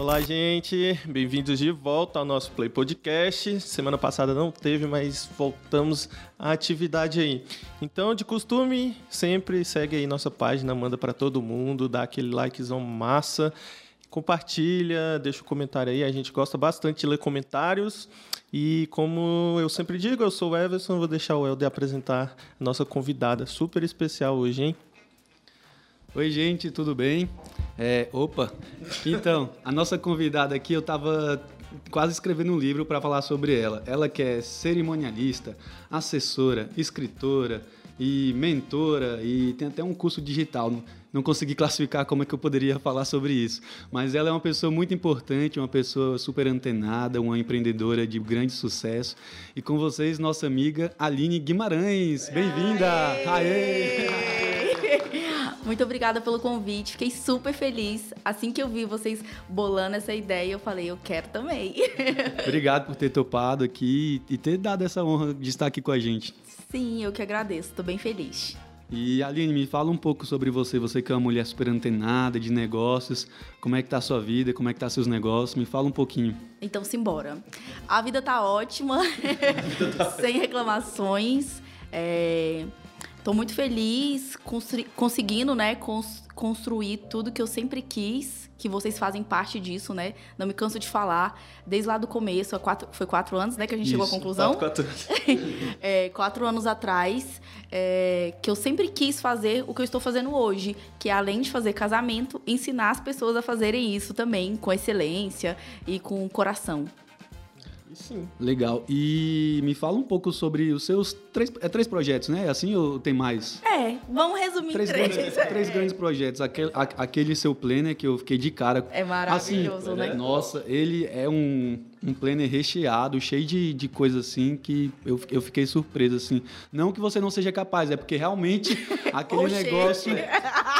Olá, gente. Bem-vindos de volta ao nosso Play Podcast. Semana passada não teve, mas voltamos à atividade aí. Então, de costume, sempre segue aí nossa página, manda para todo mundo, dá aquele likezão massa, compartilha, deixa o um comentário aí. A gente gosta bastante de ler comentários. E como eu sempre digo, eu sou o Everson, vou deixar o Helder apresentar a nossa convidada super especial hoje, hein? Oi, gente, tudo bem? É, opa, então, a nossa convidada aqui, eu estava quase escrevendo um livro para falar sobre ela. Ela que é cerimonialista, assessora, escritora e mentora e tem até um curso digital. Não consegui classificar como é que eu poderia falar sobre isso, mas ela é uma pessoa muito importante, uma pessoa super antenada, uma empreendedora de grande sucesso. E com vocês, nossa amiga Aline Guimarães. Bem-vinda! Aê! Aê! Muito obrigada pelo convite. Fiquei super feliz. Assim que eu vi vocês bolando essa ideia, eu falei, eu quero também. Obrigado por ter topado aqui e ter dado essa honra de estar aqui com a gente. Sim, eu que agradeço. Estou bem feliz. E Aline, me fala um pouco sobre você. Você que é uma mulher super antenada de negócios. Como é que tá a sua vida? Como é que tá seus negócios? Me fala um pouquinho. Então, simbora. A vida tá ótima, tá... sem reclamações. É... Estou muito feliz conseguindo, né, cons construir tudo que eu sempre quis, que vocês fazem parte disso, né? Não me canso de falar, desde lá do começo, quatro, foi quatro anos, né, que a gente Isso, chegou à conclusão. Quatro, quatro. é, quatro anos atrás, é, que eu sempre quis fazer o que eu estou fazendo hoje, que é além de fazer casamento, ensinar as pessoas a fazerem isso também, com excelência e com coração. Sim. Legal. E me fala um pouco sobre os seus três, é, três projetos, né? Assim ou tem mais? É, vamos resumir três. Três, grandes, três grandes projetos. Aquele, aquele seu planner que eu fiquei de cara. É maravilhoso, assim, né? Nossa, ele é um, um planner recheado, cheio de, de coisas assim que eu, eu fiquei surpreso, assim. Não que você não seja capaz, é porque realmente aquele negócio...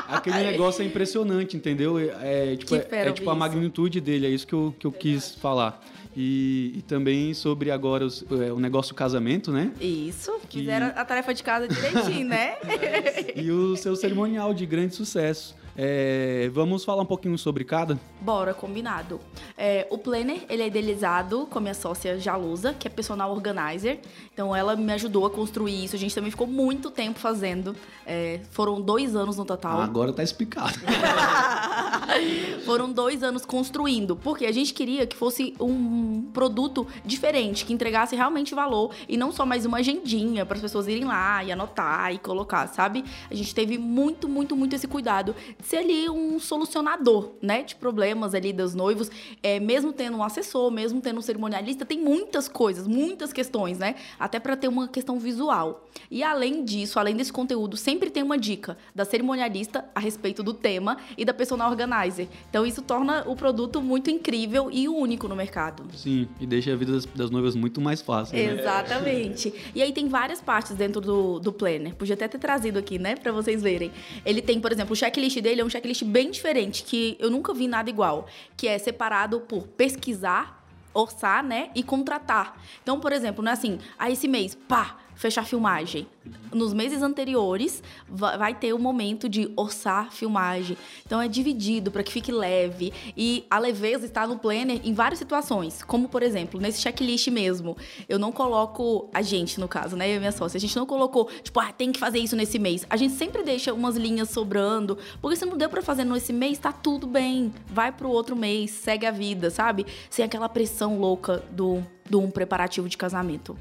aquele negócio é impressionante, entendeu? É, tipo, é, é tipo a magnitude dele, é isso que eu, que eu quis falar. E, e, também sobre agora os, é, o negócio casamento, né? Isso, que... fizeram a tarefa de casa direitinho, né? e o seu cerimonial de grande sucesso. É, vamos falar um pouquinho sobre cada? Bora, combinado. É, o Planner, ele é idealizado com a minha sócia Jalusa, que é personal organizer. Então, ela me ajudou a construir isso. A gente também ficou muito tempo fazendo. É, foram dois anos no total. Ah, agora tá explicado. foram dois anos construindo. Porque a gente queria que fosse um produto diferente, que entregasse realmente valor. E não só mais uma agendinha para as pessoas irem lá e anotar e colocar, sabe? A gente teve muito, muito, muito esse cuidado ser ali um solucionador, né, de problemas ali dos noivos, é, mesmo tendo um assessor, mesmo tendo um cerimonialista, tem muitas coisas, muitas questões, né, até para ter uma questão visual. E além disso, além desse conteúdo, sempre tem uma dica da cerimonialista a respeito do tema e da personal organizer. Então isso torna o produto muito incrível e único no mercado. Sim, e deixa a vida das, das noivas muito mais fácil. Né? Exatamente. E aí tem várias partes dentro do, do planner. Podia até ter trazido aqui, né, para vocês verem. Ele tem, por exemplo, o checklist dele dele é um checklist bem diferente, que eu nunca vi nada igual, que é separado por pesquisar, orçar, né, e contratar. Então, por exemplo, não é assim, ah, esse mês, pá, fechar filmagem. Nos meses anteriores, vai ter o momento de orçar filmagem. Então, é dividido para que fique leve. E a leveza está no planner em várias situações. Como, por exemplo, nesse checklist mesmo. Eu não coloco, a gente, no caso, né? Eu e minha sócia, a gente não colocou, tipo, ah, tem que fazer isso nesse mês. A gente sempre deixa umas linhas sobrando. Porque se não deu para fazer nesse mês, tá tudo bem. Vai pro outro mês, segue a vida, sabe? Sem aquela pressão louca do, do um preparativo de casamento.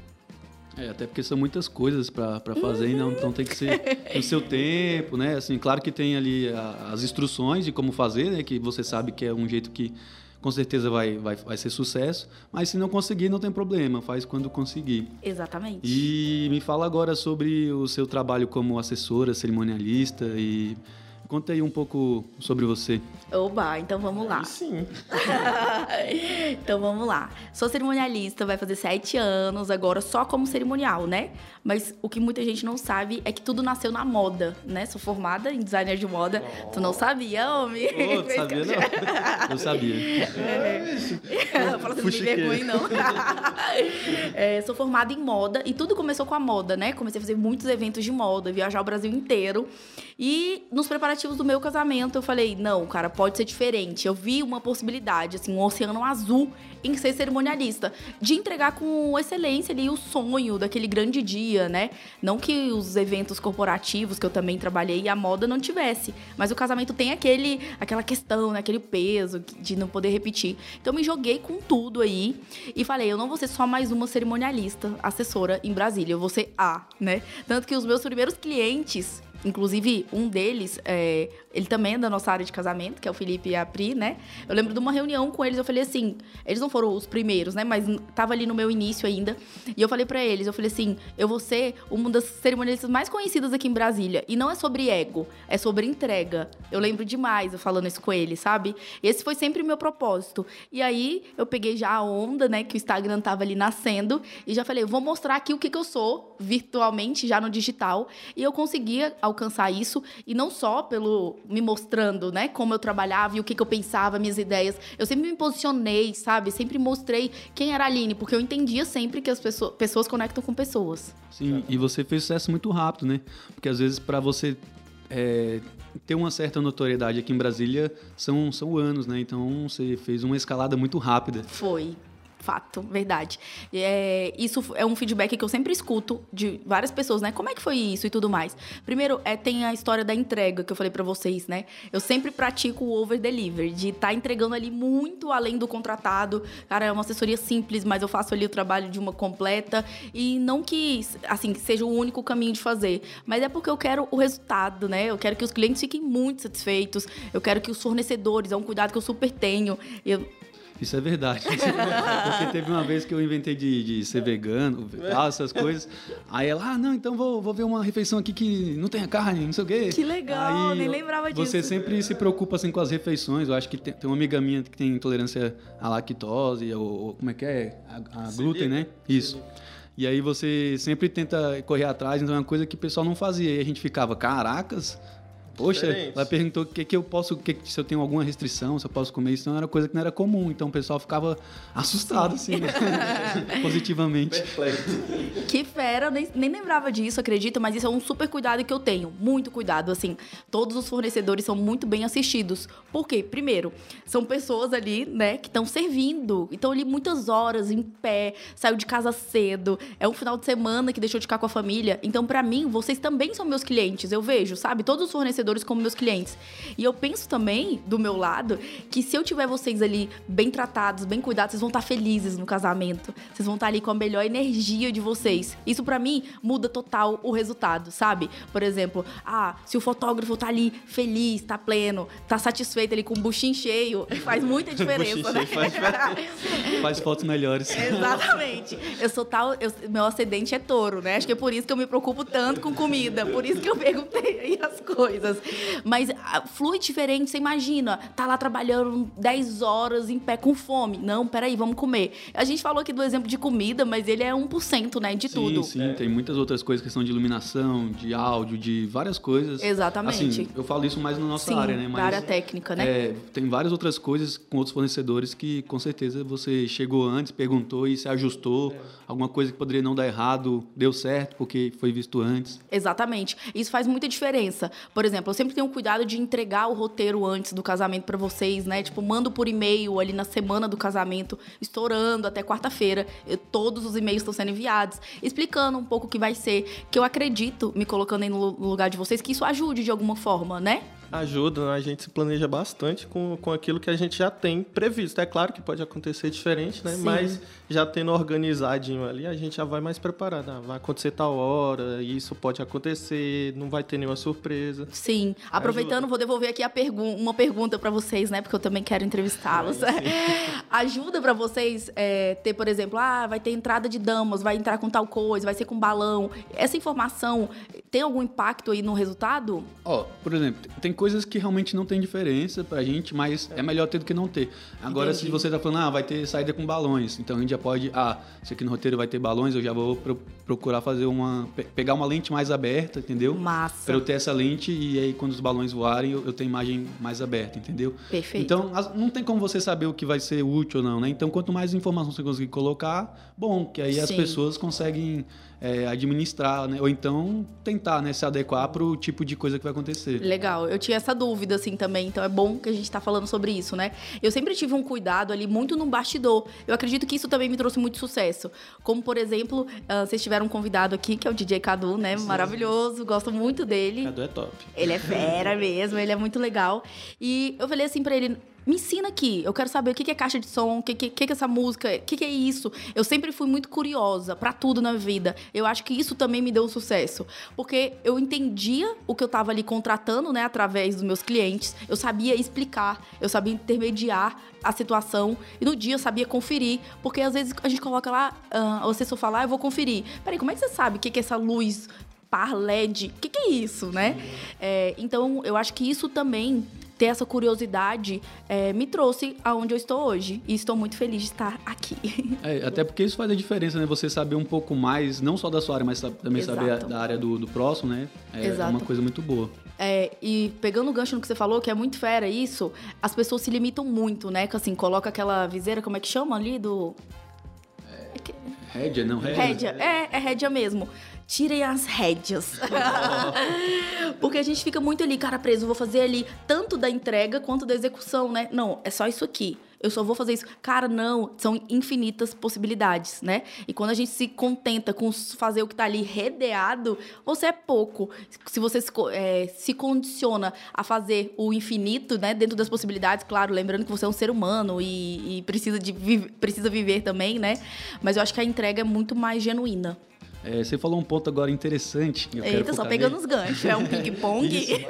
É, até porque são muitas coisas para fazer, uhum. então tem que ser no seu tempo, né? Assim, claro que tem ali a, as instruções de como fazer, né? Que você sabe que é um jeito que com certeza vai, vai, vai ser sucesso, mas se não conseguir, não tem problema, faz quando conseguir. Exatamente. E me fala agora sobre o seu trabalho como assessora, cerimonialista e Conta aí um pouco sobre você. Oba, então vamos lá. sim. então vamos lá. Sou cerimonialista, vai fazer sete anos agora só como cerimonial, né? Mas o que muita gente não sabe é que tudo nasceu na moda, né? Sou formada em designer de moda. Oh. Tu não sabia, homem? Oh, tu sabia não? Eu sabia. É. Fala assim, não me vergonha não. é, sou formada em moda e tudo começou com a moda, né? Comecei a fazer muitos eventos de moda, viajar o Brasil inteiro. E nos preparativos do meu casamento, eu falei: não, cara, pode ser diferente. Eu vi uma possibilidade, assim, um oceano azul em ser cerimonialista, de entregar com excelência ali o sonho daquele grande dia, né? Não que os eventos corporativos que eu também trabalhei e a moda não tivesse, mas o casamento tem aquele, aquela questão, né? aquele peso de não poder repetir. Então me joguei com tudo aí e falei, eu não vou ser só mais uma cerimonialista, assessora em Brasília, eu vou ser a, né? Tanto que os meus primeiros clientes Inclusive, um deles, é, ele também é da nossa área de casamento, que é o Felipe e a Pri, né? Eu lembro de uma reunião com eles, eu falei assim, eles não foram os primeiros, né? Mas tava ali no meu início ainda. E eu falei para eles, eu falei assim, eu vou ser uma das cerimonialistas mais conhecidas aqui em Brasília. E não é sobre ego, é sobre entrega. Eu lembro demais eu falando isso com eles, sabe? E esse foi sempre o meu propósito. E aí, eu peguei já a onda, né? Que o Instagram tava ali nascendo. E já falei, vou mostrar aqui o que, que eu sou, virtualmente, já no digital. E eu conseguia alcançar isso e não só pelo me mostrando, né, como eu trabalhava e o que, que eu pensava, minhas ideias. Eu sempre me posicionei, sabe? Sempre mostrei quem era a Aline, porque eu entendia sempre que as pessoas, pessoas conectam com pessoas. Sim, e você fez sucesso muito rápido, né? Porque às vezes para você é, ter uma certa notoriedade aqui em Brasília são, são anos, né? Então você fez uma escalada muito rápida. Foi. Fato, verdade. É, isso é um feedback que eu sempre escuto de várias pessoas, né? Como é que foi isso e tudo mais. Primeiro, é, tem a história da entrega que eu falei para vocês, né? Eu sempre pratico o over deliver, de estar tá entregando ali muito além do contratado. Cara, é uma assessoria simples, mas eu faço ali o trabalho de uma completa. E não que, assim, seja o único caminho de fazer, mas é porque eu quero o resultado, né? Eu quero que os clientes fiquem muito satisfeitos. Eu quero que os fornecedores, é um cuidado que eu super tenho. Eu, isso é verdade. Porque teve uma vez que eu inventei de, de ser vegano, tal, essas coisas. Aí ela, ah, não, então vou, vou ver uma refeição aqui que não tenha carne, não sei o quê. Que legal, Aí, nem lembrava disso. Você sempre se preocupa assim com as refeições. Eu acho que tem, tem uma amiga minha que tem intolerância à lactose, ou, ou como é que é? A, a glúten, né? Isso. E aí você sempre tenta correr atrás, então é uma coisa que o pessoal não fazia. E a gente ficava, caracas, Poxa, Diferente. ela perguntou o que, que eu posso, que, se eu tenho alguma restrição, se eu posso comer isso, não era coisa que não era comum. Então o pessoal ficava assustado, assim, né? positivamente. Perfeito. Que fera, nem, nem lembrava disso, acredito, mas isso é um super cuidado que eu tenho. Muito cuidado, assim. Todos os fornecedores são muito bem assistidos. Por quê? Primeiro, são pessoas ali, né, que estão servindo. Então, ali muitas horas em pé, saiu de casa cedo, é um final de semana que deixou de ficar com a família. Então, para mim, vocês também são meus clientes. Eu vejo, sabe? Todos os fornecedores fornecedores como meus clientes. E eu penso também, do meu lado, que se eu tiver vocês ali bem tratados, bem cuidados, vocês vão estar felizes no casamento. Vocês vão estar ali com a melhor energia de vocês. Isso para mim muda total o resultado, sabe? Por exemplo, ah, se o fotógrafo tá ali feliz, tá pleno, tá satisfeito ali com o buchinho cheio, faz muita diferença, né? Faz, faz fotos melhores. Exatamente. Eu sou tal, eu, meu ascendente é touro, né? Acho que é por isso que eu me preocupo tanto com comida, por isso que eu perguntei aí as coisas. Mas ah, flui diferente, você imagina, tá lá trabalhando 10 horas em pé com fome. Não, peraí, vamos comer. A gente falou aqui do exemplo de comida, mas ele é 1%, né, de sim, tudo. Sim, é. tem muitas outras coisas, questão de iluminação, de áudio, de várias coisas. Exatamente. Assim, eu falo isso mais na nossa sim, área, né? Mas, área técnica, né? É, tem várias outras coisas com outros fornecedores que, com certeza, você chegou antes, perguntou e se ajustou. É. Alguma coisa que poderia não dar errado, deu certo porque foi visto antes. Exatamente. Isso faz muita diferença. Por exemplo, eu sempre tenho cuidado de entregar o roteiro antes do casamento para vocês, né? Tipo, mando por e-mail ali na semana do casamento, estourando até quarta-feira. Todos os e-mails estão sendo enviados, explicando um pouco o que vai ser, que eu acredito, me colocando aí no lugar de vocês, que isso ajude de alguma forma, né? Ajuda, né? a gente se planeja bastante com, com aquilo que a gente já tem previsto. É claro que pode acontecer diferente, né? Sim. Mas já tendo organizadinho ali, a gente já vai mais preparado. Ah, vai acontecer tal hora, isso pode acontecer, não vai ter nenhuma surpresa. Sim. Aproveitando, ajuda. vou devolver aqui pergu uma pergunta para vocês, né? Porque eu também quero entrevistá-los. ajuda para vocês é, ter, por exemplo, ah, vai ter entrada de damas, vai entrar com tal coisa, vai ser com balão. Essa informação tem algum impacto aí no resultado? Ó, oh, por exemplo, tem coisas que realmente não tem diferença pra gente, mas é, melhor ter do que não ter. Agora, Entendi. se você tá falando, ah, vai ter saída com balões, então a gente já pode, ah, se aqui no roteiro vai ter balões, eu já vou pro- procurar fazer uma, pe- pegar uma lente mais aberta, entendeu? Massa. Pra eu ter essa lente e aí quando os balões voarem, eu, eu tenho imagem mais aberta, entendeu? Perfeito. Então, as- não tem como você saber o que vai ser útil ou não, né? Então, quanto mais informação você conseguir colocar, bom, que aí as Sim. pessoas conseguem é, administrar, né? Ou então tentar, né, se adequar pro tipo de coisa que vai acontecer. Legal, eu tinha essa dúvida assim também, então é bom que a gente tá falando sobre isso, né? Eu sempre tive um cuidado ali muito no bastidor. Eu acredito que isso também me trouxe muito sucesso. Como, por exemplo, ah, vocês tiveram um convidado aqui, que é o DJ Cadu, né? Maravilhoso, gosto muito dele. Cadu é top. Ele é fera mesmo, ele é muito legal. E eu falei assim pra ele. Me ensina aqui, eu quero saber o que é caixa de som, o que, que, que que é essa música, o que, que é isso. Eu sempre fui muito curiosa pra tudo na vida. Eu acho que isso também me deu sucesso. Porque eu entendia o que eu tava ali contratando, né, através dos meus clientes. Eu sabia explicar, eu sabia intermediar a situação. E no dia eu sabia conferir. Porque às vezes a gente coloca lá, ah, você só fala, ah, eu vou conferir. Peraí, como é que você sabe o que, que é essa luz par LED. O que, que é isso, né? É, então, eu acho que isso também, ter essa curiosidade, é, me trouxe aonde eu estou hoje. E estou muito feliz de estar aqui. É, até porque isso faz a diferença, né? Você saber um pouco mais, não só da sua área, mas também saber a- Exato. da área do, do próximo, né? É Exato. uma coisa muito boa. É, e pegando o gancho no que você falou, que é muito fera isso, as pessoas se limitam muito, né? Que assim, coloca aquela viseira, como é que chama ali? Do. Rédia, não, rédia. Rédea. É, é rédea mesmo. Tirem as rédeas. Porque a gente fica muito ali, cara preso, vou fazer ali tanto da entrega quanto da execução, né? Não, é só isso aqui. Eu só vou fazer isso. Cara, não, são infinitas possibilidades, né? E quando a gente se contenta com fazer o que tá ali redeado, você é pouco. Se você se, é, se condiciona a fazer o infinito, né? Dentro das possibilidades, claro, lembrando que você é um ser humano e, e precisa, de vi- precisa viver também, né? Mas eu acho que a entrega é muito mais genuína. É, você falou um ponto agora interessante. eu quero Eita, só pegando nele. os ganchos. É um ping-pong.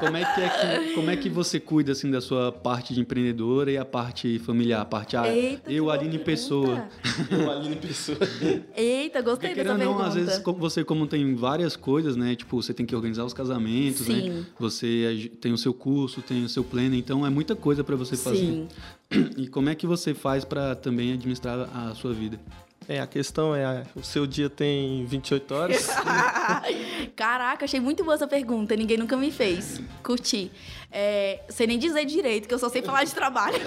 Como é, que é que, como é que você cuida assim da sua parte de empreendedora e a parte familiar, a parte ah, Eita, eu Aline pergunta. Pessoa. Eu, Aline Pessoa. Eita, gostei Porque dessa querendo ou não, pergunta. às vezes como você como tem várias coisas, né? Tipo, você tem que organizar os casamentos, Sim. né? Você ag- tem o seu curso, tem o seu plano, então é muita coisa para você fazer. Sim. E como é que você faz para também administrar a sua vida? É, a questão é, o seu dia tem 28 horas. Caraca, achei muito boa essa pergunta. Ninguém nunca me fez. Curti. É, sei nem dizer direito, que eu só sei falar de trabalho.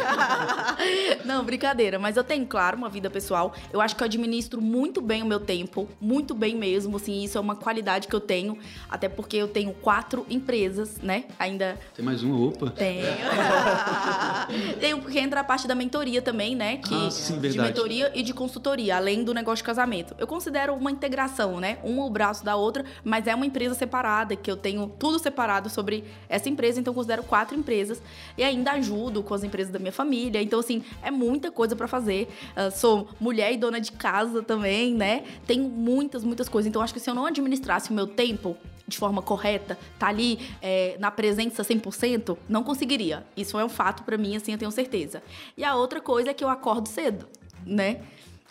Não, brincadeira. Mas eu tenho, claro, uma vida pessoal. Eu acho que eu administro muito bem o meu tempo. Muito bem mesmo. Assim, isso é uma qualidade que eu tenho. Até porque eu tenho quatro empresas, né? Ainda Tem mais uma, opa. Tenho. Tenho, porque entra a parte da mentoria também, né? Que, Ah, sim, de verdade. mentoria e de consultoria, além do negócio de casamento. Eu considero uma integração, né? Uma o braço da outra, mas é uma empresa separada, que eu tenho tudo separado sobre essa empresa, então eu considero quatro empresas. E ainda ajudo com as empresas da minha família. Então, assim, é muita coisa pra fazer. Ah, sou mulher e dona de casa também, né? Tenho muitas, muitas coisas. Então, acho que se eu não administrasse o meu tempo de forma correta, tá ali é, na presença 100%, não conseguiria. Isso é um fato pra mim, assim, eu tenho certeza. E a outra coisa é que eu acordo cedo, né?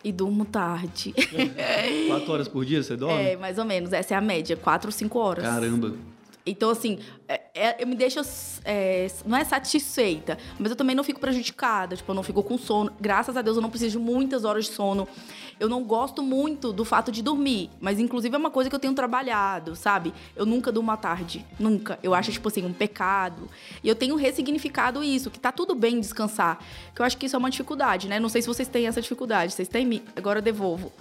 E durmo tarde. Quatro horas por dia você dorme? é, mais ou menos. Essa é a média, quatro ou cinco horas. Caramba. Então, assim, é, é, eu me deixo. é, não é satisfeita, mas eu também não fico prejudicada. Tipo, eu não fico com sono. Graças a Deus, eu não preciso de muitas horas de sono. Eu não gosto muito do fato de dormir, mas inclusive é uma coisa que eu tenho trabalhado, sabe? Eu nunca durmo à tarde. Nunca. Eu acho, tipo assim, um pecado. E eu tenho ressignificado isso, que tá tudo bem descansar. Que eu acho que isso é uma dificuldade, né? Não sei se vocês têm essa dificuldade. Vocês têm? Agora eu devolvo.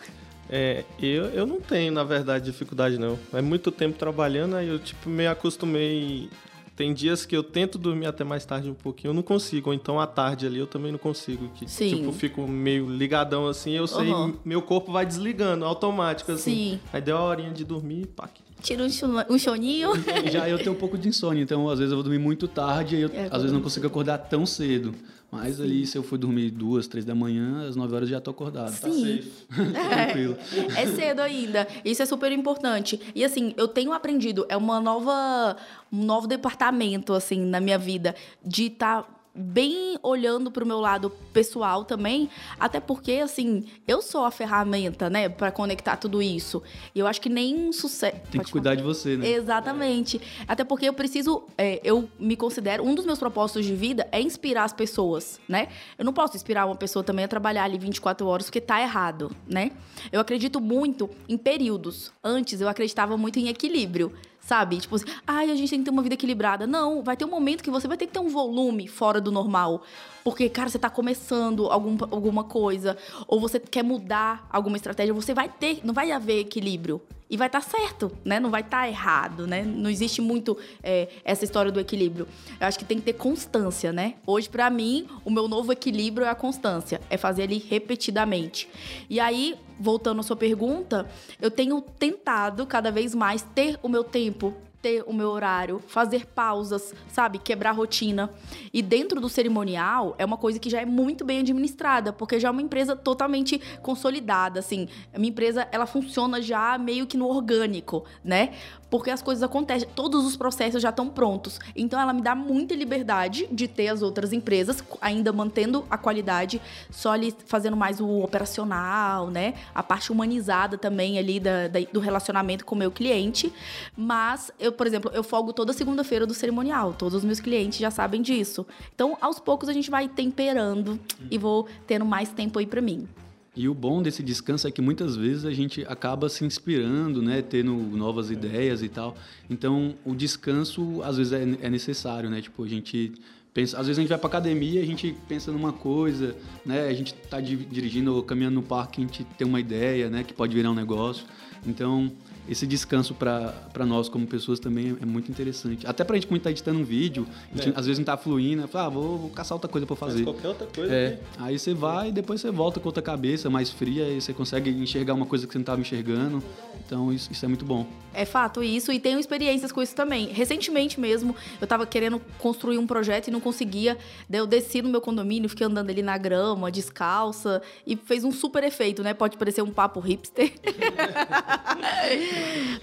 É, eu, eu não tenho, na verdade, dificuldade, não. É muito tempo trabalhando, aí eu, tipo, meio acostumei. Tem dias que eu tento dormir até mais tarde um pouquinho, eu não consigo. Ou então, à tarde ali, eu também não consigo. Que, Sim. Tipo, fico meio ligadão assim, eu sei, Aham. meu corpo vai desligando, automático, assim. Sim. Aí deu a horinha de dormir, pá. Tira um, soninho. Já eu tenho um pouco de insônia, então às vezes eu vou dormir muito tarde e eu, É, às vezes não consigo acordar tão cedo. Mas ali, se eu for dormir duas, três da manhã, às nove horas já tô acordado. Sim. Tranquilo. É cedo ainda. Isso é super importante. E assim, eu tenho aprendido, é uma nova, um novo departamento, assim, na minha vida, de estar bem olhando pro meu lado pessoal também, até porque, assim, eu sou a ferramenta, né, para conectar tudo isso. E eu acho que nem sucesso. Tem que cuidar de você, né? Exatamente. Até porque eu preciso, é, eu me considero, um dos meus propósitos de vida é inspirar as pessoas, né? Eu não posso inspirar uma pessoa também a trabalhar ali 24 horas porque tá errado, né? Eu acredito muito em períodos. Antes eu acreditava muito em equilíbrio sabe? Tipo assim, ai, a gente tem que ter uma vida equilibrada. Não, vai ter um momento que você vai ter que ter um volume fora do normal. Porque, cara, você tá começando algum, alguma coisa, ou você quer mudar alguma estratégia, você vai ter, não vai haver equilíbrio. E vai estar tá certo, né? Não vai estar tá errado, né? Não existe muito é, essa história do equilíbrio. Eu acho que tem que ter constância, né? Hoje, para mim, o meu novo equilíbrio é a constância. É fazer ali repetidamente. E aí, voltando à sua pergunta, eu tenho tentado cada vez mais ter o meu tempo ter o meu horário, fazer pausas, sabe? Quebrar rotina. E dentro do cerimonial é uma coisa que já é muito bem administrada, porque já é uma empresa totalmente consolidada, assim. A minha empresa, ela funciona já meio que no orgânico, né? Porque as coisas acontecem, todos os processos já estão prontos. Então ela me dá muita liberdade de ter as outras empresas, ainda mantendo a qualidade, só ali fazendo mais o operacional, né? A parte humanizada também ali da, da, do relacionamento com o meu cliente. Mas eu, por exemplo, eu folgo toda segunda-feira do cerimonial. Todos os meus clientes já sabem disso. Então, aos poucos a gente vai temperando e vou tendo mais tempo aí para mim. E o bom desse descanso é que muitas vezes a gente acaba se inspirando, né, tendo novas ideias e tal. Então, o descanso às vezes é, é necessário, né? Tipo, a gente pensa, às vezes a gente vai para academia, a gente pensa numa coisa, né? A gente está dirigindo ou caminhando no parque, a gente tem uma ideia, né, que pode virar um negócio. Então, esse descanso para nós como pessoas também é muito interessante. Até para a gente, quando está editando um vídeo, gente, é. às vezes não está fluindo, fala, ah, vou, vou, caçar outra coisa para fazer. Faz qualquer outra coisa. É. Aí você vai e depois você volta com outra cabeça mais fria e você consegue enxergar uma coisa que você não estava enxergando. Então isso, isso, é muito bom. É fato isso e tenho experiências com isso também. Recentemente mesmo, eu estava querendo construir um projeto e não conseguia. Daí eu desci no meu condomínio, fiquei andando ali na grama, descalça e fez um super efeito, né? Pode parecer um papo hipster.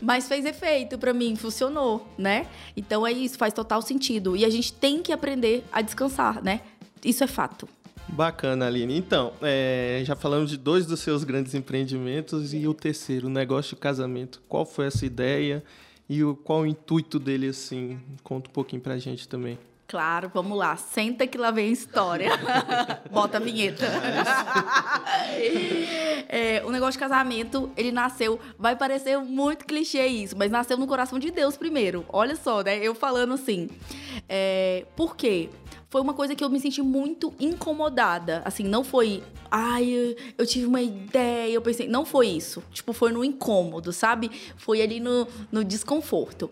Mas fez efeito para mim, funcionou, né? Então é isso, faz total sentido. E a gente tem que aprender a descansar, né? Isso é fato. Bacana, Aline. Então, é, já falamos de dois dos seus grandes empreendimentos e o terceiro, o negócio de casamento. Qual foi essa ideia e o, qual o intuito dele, assim? Conta um pouquinho pra gente também. Claro, vamos lá. Senta que lá vem a história. Bota a vinheta. é, o negócio de casamento, ele nasceu. Vai parecer muito clichê isso, mas nasceu no coração de Deus primeiro. Olha só, né? Eu falando assim. É, por quê? foi uma coisa que eu me senti muito incomodada. Assim, não foi, ai, eu tive uma ideia, eu pensei, não foi isso. Tipo, foi no incômodo, sabe? Foi ali no, no desconforto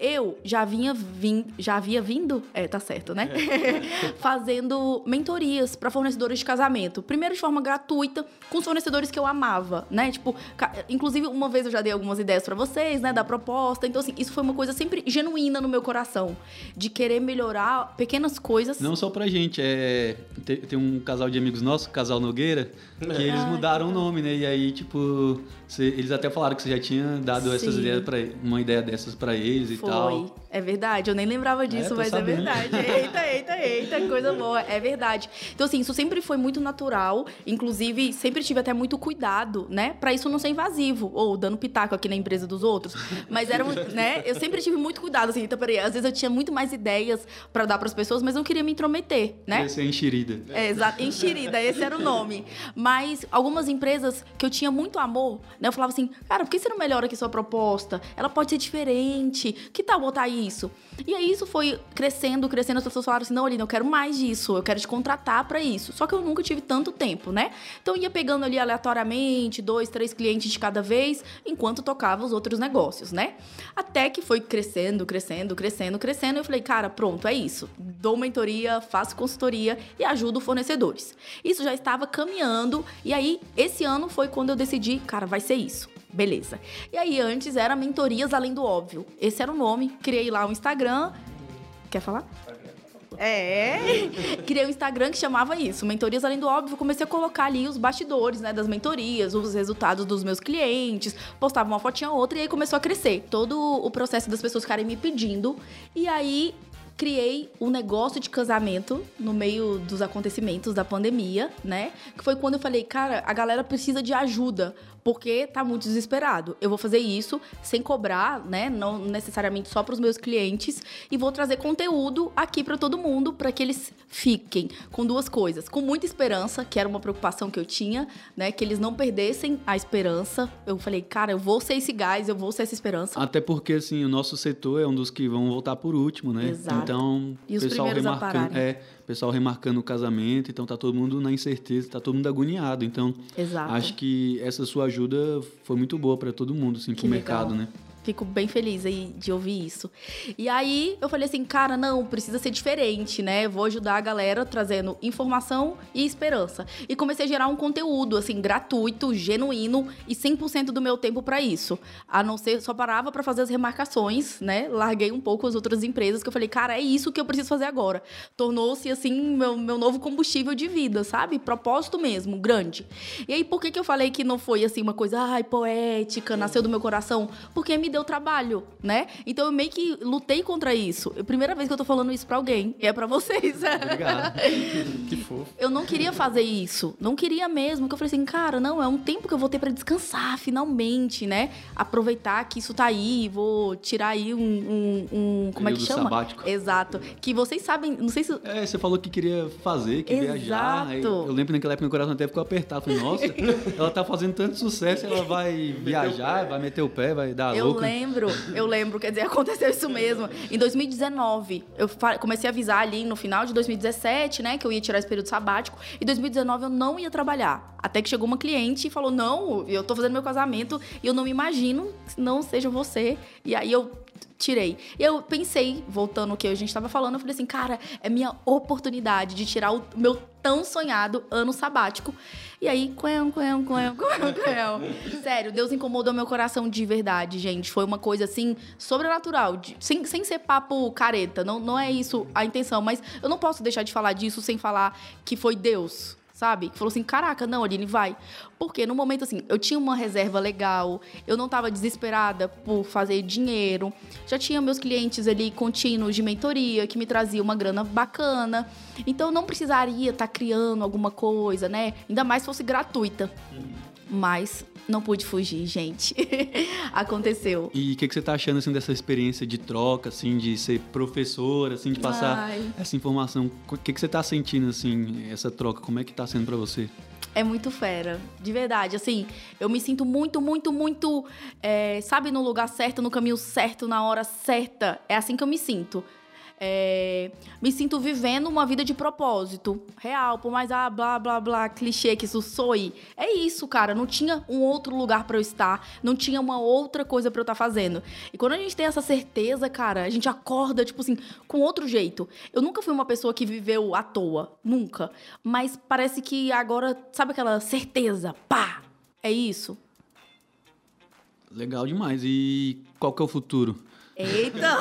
eu já vinha vim, já havia vindo, é, tá certo, né? É. Fazendo mentorias para fornecedores de casamento. Primeiro de forma gratuita, com os fornecedores que eu amava, né? Tipo, inclusive uma vez eu já dei algumas ideias para vocês, né, da proposta. Então assim, isso foi uma coisa sempre genuína no meu coração, de querer melhorar pequenas coisas. Não só pra gente, é tem, tem um casal de amigos nossos, casal Nogueira, que eles mudaram o nome, né? E aí, tipo, eles até falaram que você já tinha dado Sim. essas ideias para uma ideia dessas para eles e Foi. Tal. É verdade, eu nem lembrava disso, é, mas é sabendo. é verdade. Eita, eita, eita, coisa boa. É verdade. Então, assim, isso sempre foi muito natural. Inclusive, sempre tive até muito cuidado, né? Pra isso não ser invasivo. Ou dando pitaco aqui na empresa dos outros. Mas era, né? Eu sempre tive muito cuidado, assim. Então, peraí, às vezes eu tinha muito mais ideias para dar para as pessoas, mas não queria me intrometer, né? Esse é enxerida. É, exato. Enxerida, esse era o nome. Mas algumas empresas que eu tinha muito amor, né? Eu falava assim, cara, por que você não melhora aqui sua proposta? Ela pode ser diferente. Que tal botar isso. E aí isso foi crescendo, crescendo. As pessoas falaram assim: não, Aline, eu quero mais disso, eu quero te contratar para isso. Só que eu nunca tive tanto tempo, né? Então ia pegando ali aleatoriamente, dois, três clientes de cada vez, enquanto tocava os outros negócios, né? Até que foi crescendo, crescendo, crescendo, crescendo. Eu falei, cara, pronto, é isso. Dou mentoria, faço consultoria e ajudo fornecedores. Isso já estava caminhando. E aí, esse ano foi quando eu decidi, cara, vai ser isso. Beleza. E aí, antes era Mentorias Além do Óbvio. Esse era o nome. Criei lá um Instagram. Quer falar? É. Criei um Instagram que chamava isso, Mentorias Além do Óbvio. Comecei a colocar ali os bastidores, né, das mentorias, os resultados dos meus clientes, postava uma fotinha ou outra e aí começou a crescer. Todo o processo das pessoas ficarem me pedindo. E aí criei um negócio de casamento no meio dos acontecimentos da pandemia, né? Que foi quando eu falei, cara, a galera precisa de ajuda porque tá muito desesperado. Eu vou fazer isso sem cobrar, né? Não necessariamente só para os meus clientes e vou trazer conteúdo aqui para todo mundo para que eles fiquem com duas coisas, com muita esperança, que era uma preocupação que eu tinha, né? Que eles não perdessem a esperança. Eu falei, cara, eu vou ser esse gás, eu vou ser essa esperança. Até porque assim o nosso setor é um dos que vão voltar por último, né? Exato. Então, E os pessoal primeiros a remarcando, pararem. é, pessoal remarcando o casamento, então tá todo mundo na incerteza, tá todo mundo agoniado. Então, Exato. acho que essa sua ajuda foi muito boa para todo mundo, assim, Que pro legal. mercado, né? Fico bem feliz aí de ouvir isso. E aí eu falei assim, cara, não, precisa ser diferente, né? Vou ajudar a galera trazendo informação e esperança. E comecei a gerar um conteúdo, assim, gratuito, genuíno e 100% do meu tempo pra isso. A não ser, só parava pra fazer as remarcações, né? Larguei um pouco as outras empresas, que eu falei, cara, é isso que eu preciso fazer agora. Tornou-se, assim, meu, meu novo combustível de vida, sabe? Propósito mesmo, grande. E aí, por que, que eu falei que não foi, assim, uma coisa, ai, poética, nasceu do meu coração? Porque me deu trabalho, né? Então eu meio que lutei contra isso. É a primeira vez que eu tô falando isso pra alguém, e é pra vocês. Obrigado. Que fofo. Eu não queria fazer isso. Não queria mesmo. Que eu falei assim, cara, não, é um tempo que eu vou ter pra descansar, finalmente, né? Aproveitar que isso tá aí, vou tirar aí um. um- um- como é que chama? sabático. Exato. Que vocês sabem, não sei se. É, você falou que queria fazer, que viajar. aí Exato. Eu lembro naquela época meu coração até ficou apertado. Falei, nossa, ela tá fazendo tanto sucesso, ela vai viajar, vai meter o pé, vai dar Eu louca. Lembro, eu lembro, quer dizer, aconteceu isso mesmo. Em 2019, eu comecei a avisar ali no final de 2017, né, que eu ia tirar esse período sabático. Em 2019 eu não ia trabalhar. Até que chegou uma cliente e falou: "Não, eu tô fazendo meu casamento e eu não me imagino que não seja você". E aí eu tirei. Eu pensei, voltando ao que a gente estava falando, eu falei assim, cara, é minha oportunidade de tirar o meu tão sonhado ano sabático. E aí, quen, quen, quen, quen, quen. Sério, Deus incomodou meu coração de verdade, gente. Foi uma coisa, assim, sobrenatural. de- sem, sem ser papo careta. Não, não é isso a intenção. Mas eu não posso deixar de falar disso sem falar que foi Deus. Sabe? Que falou assim: caraca, não, Aline, vai. Porque no momento, assim, eu tinha uma reserva legal, eu não tava desesperada por fazer dinheiro, já tinha meus clientes ali contínuos de mentoria que me traziam uma grana bacana. Então eu não precisaria estar criando alguma coisa, né? Ainda mais se fosse gratuita. Mas não pude fugir, gente. Aconteceu. E o que, que você tá achando assim dessa experiência de troca, assim, de ser professora, assim, de passar Ai. essa informação? O que, que você tá sentindo assim, essa troca? Como é que tá sendo para você? É muito fera, de verdade. Assim, eu me sinto muito, muito, muito, é, sabe, no lugar certo, no caminho certo, na hora certa. É assim que eu me sinto. É, me sinto vivendo uma vida de propósito real, por mais ah, blá blá blá, clichê que isso soe. É isso, cara. Não tinha um outro lugar pra eu estar, não tinha uma outra coisa pra eu estar fazendo. E quando a gente tem essa certeza, cara, a gente acorda, tipo assim, com outro jeito. Eu nunca fui uma pessoa que viveu à toa, nunca. Mas parece que agora, sabe aquela certeza? Pá! É isso. Legal demais. E qual que é o futuro? Eita!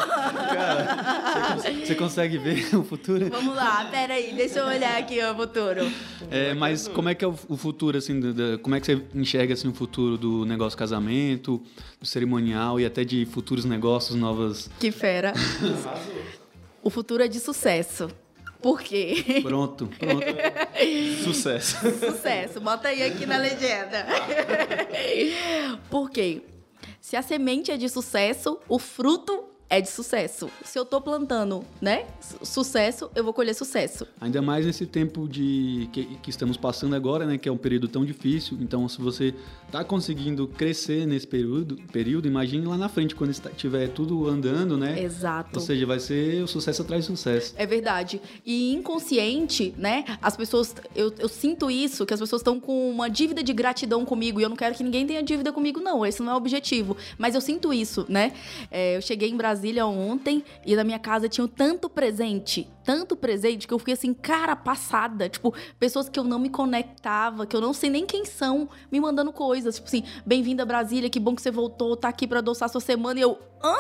Você consegue ver o futuro? Vamos lá, peraí, deixa eu olhar aqui o futuro. É, mas como é que é o futuro, assim, da- como é que você enxerga assim, o futuro do negócio casamento, do cerimonial e até de futuros negócios, novas. Que fera. O futuro é de sucesso. Por quê? Pronto, pronto. Sucesso. Sucesso. Bota aí aqui na legenda. Por quê? Se a semente é de sucesso, o fruto é de sucesso. Se eu tô plantando, né? su- Sucesso, eu vou colher sucesso. Ainda mais nesse tempo de que, que estamos passando agora, né? Que é um período tão difícil. Então, se você tá conseguindo crescer nesse período, período imagine lá na frente, quando está- tiver tudo andando, né? Exato. Ou seja, vai ser o sucesso atrás de sucesso. É verdade. E inconsciente, né? As pessoas. Eu, eu sinto isso, que as pessoas estão com uma dívida de gratidão comigo. E eu não quero que ninguém tenha dívida comigo, não. Esse não é o objetivo. Mas eu sinto isso, né? É, eu cheguei em Brasília ontem e na minha casa tinha tanto presente. Tanto presente que eu fiquei assim, cara, passada. Tipo, pessoas que eu não me conectava, que eu não sei nem quem são, me mandando coisas. Tipo assim, bem-vinda Brasília, que bom que você voltou, tá aqui pra adoçar sua semana. E eu, hã?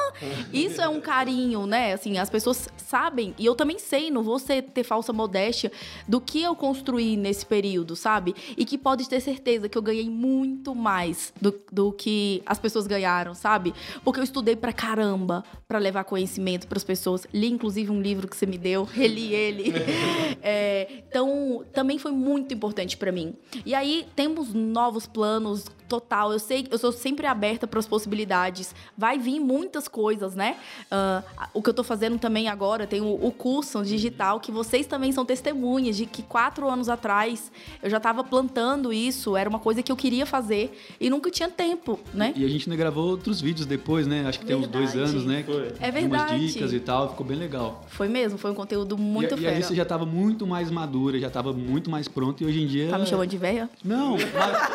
Isso é um carinho, né? Assim, as pessoas sabem, e eu também sei, não vou ser, ter falsa modéstia, do que eu construí nesse período, sabe? E que pode ter certeza que eu ganhei muito mais do, do que as pessoas ganharam, sabe? Porque eu estudei pra caramba para levar conhecimento para as pessoas. Li, inclusive, um livro que você me deu, reli ele. é, então, também foi muito importante para mim. E aí, temos novos planos, total. Eu sei, eu sou sempre aberta para as possibilidades. Vai vir muitas coisas, né? Uh, o que eu estou fazendo também agora, tem o, o, curso digital, que vocês também são testemunhas de que quatro anos atrás eu já estava plantando isso, era uma coisa que eu queria fazer e nunca tinha tempo, né? E, e a gente ainda gravou outros vídeos depois, né? Acho que verdade. tem uns dois anos, né? Foi. É verdade. Umas dicas e tal, ficou bem legal. Foi mesmo, foi um conteúdo muito e, E aí você já estava muito mais madura, já estava muito mais pronto e hoje em dia... Tá me chamando de velha? Não,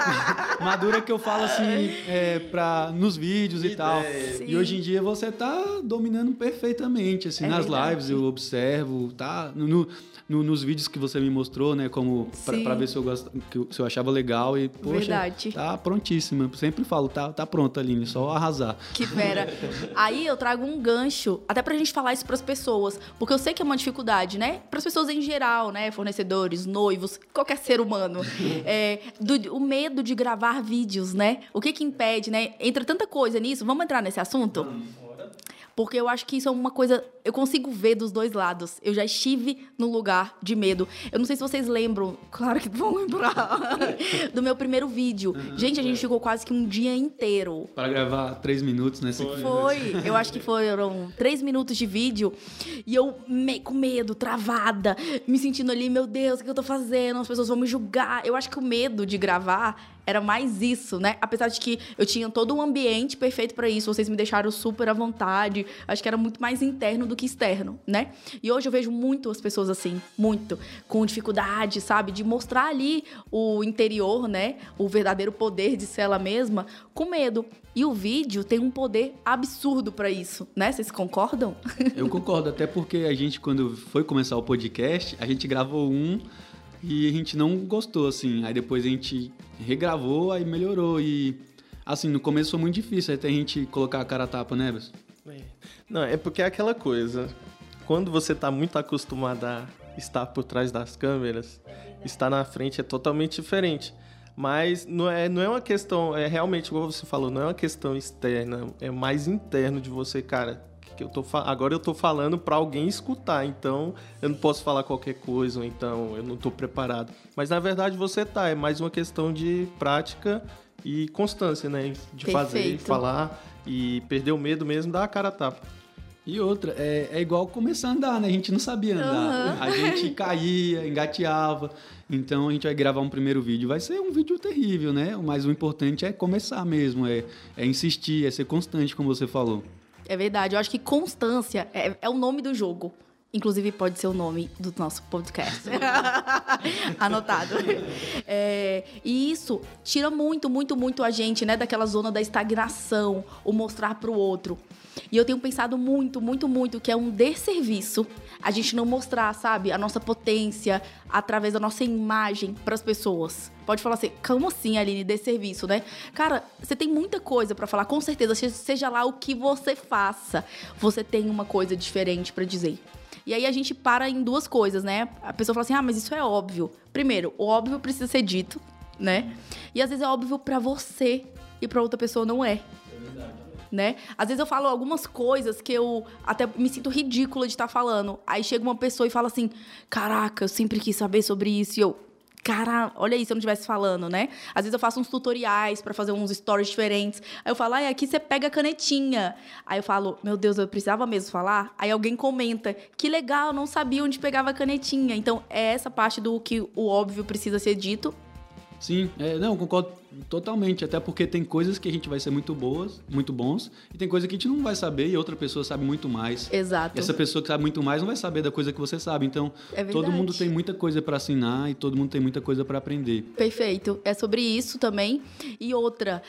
madura que eu falo assim é, pra, nos vídeos e tal. Sim. E hoje em dia você tá dominando perfeitamente, assim, é nas verdade. lives eu observo, tá? No, no, nos vídeos que você me mostrou, né? Como para ver se eu, gost, se eu achava legal e, poxa, Verdade. tá prontíssima. Sempre falo, tá, tá pronta, Aline, só arrasar. Que fera. Aí eu trago um gancho, até pra gente falar isso pras pessoas, porque eu sei que é uma dificuldade, né? Para as pessoas em geral, né? Fornecedores, noivos, qualquer ser humano. é, do, o medo de gravar vídeos, né? O que que impede, né? Entra tanta coisa nisso. Vamos entrar nesse assunto? Vamos. Porque eu acho que isso é uma coisa. Eu consigo ver dos dois lados. Eu já estive no lugar de medo. Eu não sei se vocês lembram, claro que vão lembrar, do meu primeiro vídeo. Uhum, gente, a gente é. ficou quase que um dia inteiro. Para gravar três minutos nesse Foi. Foi. Eu acho que foram três minutos de vídeo. E eu me, com medo, travada, me sentindo ali, meu Deus, o que eu tô fazendo? As pessoas vão me julgar. Eu acho que o medo de gravar era mais isso, né? Apesar de que eu tinha todo um ambiente perfeito para isso, vocês me deixaram super à vontade. Acho que era muito mais interno do que externo, né? E hoje eu vejo muito as pessoas assim, muito, com dificuldade, sabe, de mostrar ali o interior, né? O verdadeiro poder de ser ela mesma, com medo. E o vídeo tem um poder absurdo para isso, né? Vocês concordam? Eu concordo, até porque a gente, quando foi começar o podcast, a gente gravou um e a gente não gostou, assim. Aí depois a gente regravou, aí melhorou. E, assim, no começo foi muito difícil até a gente colocar a cara a tapa, né, Bess? É. Não, é porque é aquela coisa. Quando você tá muito acostumado a estar por trás das câmeras, estar na frente é totalmente diferente. Mas não é, não é uma questão, é realmente, como você falou, não é uma questão externa, é mais interno de você, cara que eu tô agora eu tô falando para alguém escutar, então eu não posso falar qualquer coisa, ou então eu não tô preparado. Mas na verdade você tá, é mais uma questão de prática e constância, né? De Perfeito. fazer, falar e perder o medo mesmo, dar a cara a tapa. E outra, é, é igual começar a andar, né? A gente não sabia andar. Uhum. A gente caía, engateava. Então a gente vai gravar um primeiro vídeo. Vai ser um vídeo terrível, né? Mas o importante é começar mesmo, é, é insistir, é ser constante, como você falou. É verdade. Eu acho que constância é, é o nome do jogo. Inclusive, pode ser o nome do nosso podcast. Anotado. É, e isso tira muito, muito, muito a gente, né? Daquela zona da estagnação, o mostrar para o outro. E eu tenho pensado muito, muito, muito que é um desserviço a gente não mostrar, sabe, a nossa potência através da nossa imagem para as pessoas. Pode falar assim, como assim, Aline, desserviço, né? Cara, você tem muita coisa para falar, com certeza, seja lá o que você faça, você tem uma coisa diferente para dizer. E aí a gente para em duas coisas, né? A pessoa fala assim: "Ah, mas isso é óbvio". Primeiro, o óbvio precisa ser dito, né? E às vezes é óbvio para você e para outra pessoa não é né? Às vezes eu falo algumas coisas que eu até me sinto ridícula de estar tá falando. Aí chega uma pessoa e fala assim: Caraca, eu sempre quis saber sobre isso. E eu, cara, olha aí se eu não estivesse falando, né? Às vezes eu faço uns tutoriais para fazer uns stories diferentes. Aí eu falo, ai, aqui você pega a canetinha. Aí eu falo, meu Deus, eu precisava mesmo falar? Aí alguém comenta, que legal, não sabia onde pegava a canetinha. Então é essa parte do que o óbvio precisa ser dito Sim, é, não, concordo totalmente, até porque tem coisas que a gente vai ser muito boas, muito bons, e tem coisa que a gente não vai saber e outra pessoa sabe muito mais. Exato. E essa pessoa que sabe muito mais não vai saber da coisa que você sabe. Então, é todo mundo tem muita coisa para assinar e todo mundo tem muita coisa para aprender. Perfeito. É sobre isso também. E outra,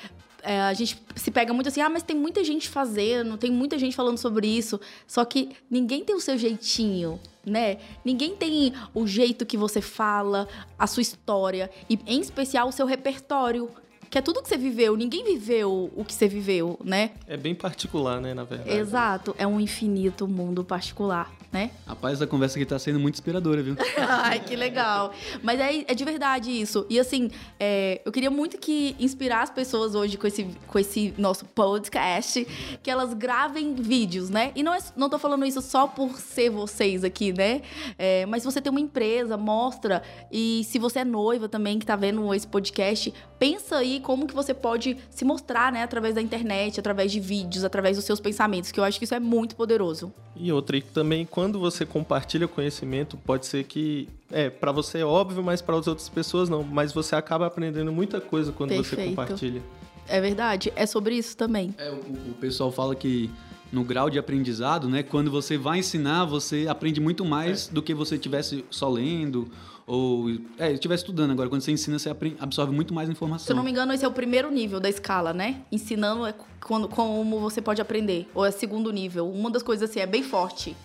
é, a gente se pega muito assim, ah, mas tem muita gente fazendo, tem muita gente falando sobre isso. Só que ninguém tem o seu jeitinho, né? Ninguém tem o jeito que você fala, a sua história e, em especial, o seu repertório. Que é tudo que você viveu, ninguém viveu o que você viveu, né? É bem particular, né, na verdade. Exato, é um infinito mundo particular, né? Rapaz, a conversa aqui tá sendo muito inspiradora, viu? Ai, que legal. Mas é, é de verdade isso. E assim, é, eu queria muito que inspirar as pessoas hoje com esse, com esse nosso podcast, que elas gravem vídeos, né? E não, é, não tô falando isso só por ser vocês aqui, né? É, mas se você tem uma empresa, mostra. E se você é noiva também, que tá vendo esse podcast, pensa aí como que você pode se mostrar, né? Através da internet, através de vídeos, através dos seus pensamentos, que eu acho que isso é muito poderoso. E outra, e também quando você compartilha conhecimento, pode ser que é para você é óbvio, mas para as outras pessoas não. Mas você acaba aprendendo muita coisa quando Perfeito. você compartilha. É verdade, é sobre isso também. É, o, o pessoal fala que no grau de aprendizado, né, quando você vai ensinar, você aprende muito mais é. do que você tivesse só lendo ou é, estivesse estudando agora. Quando você ensina, você absorve muito mais informação. Se eu não me engano, esse é o primeiro nível da escala, né? Ensinando é quando, como você pode aprender. Ou é segundo nível. Uma das coisas assim, é bem forte.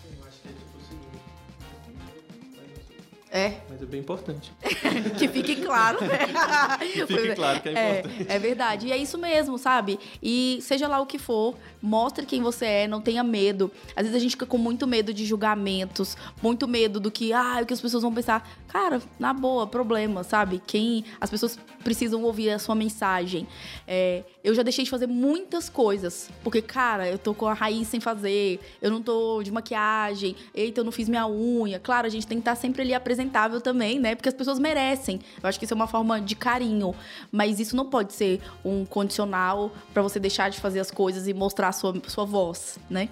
É. Mas é bem importante. que fique claro, né? que fique claro que é importante. É, é, verdade. E é isso mesmo, sabe? E seja lá o que for, mostre quem você é, não tenha medo. Às vezes a gente fica com muito medo de julgamentos, muito medo do que, ah, o que as pessoas vão pensar. Cara, na boa, problema, sabe? Quem. As pessoas precisam ouvir a sua mensagem. É, eu já deixei de fazer muitas coisas. Porque, cara, eu tô com a raiz sem fazer, eu não tô de maquiagem, eita, eu não fiz minha unha. Claro, a gente tem que estar sempre ali apresentando apresentável também, né? Porque as pessoas merecem. Eu acho que isso é uma forma de carinho. Mas isso não pode ser um condicional para você deixar de fazer as coisas e mostrar a sua, sua voz, né?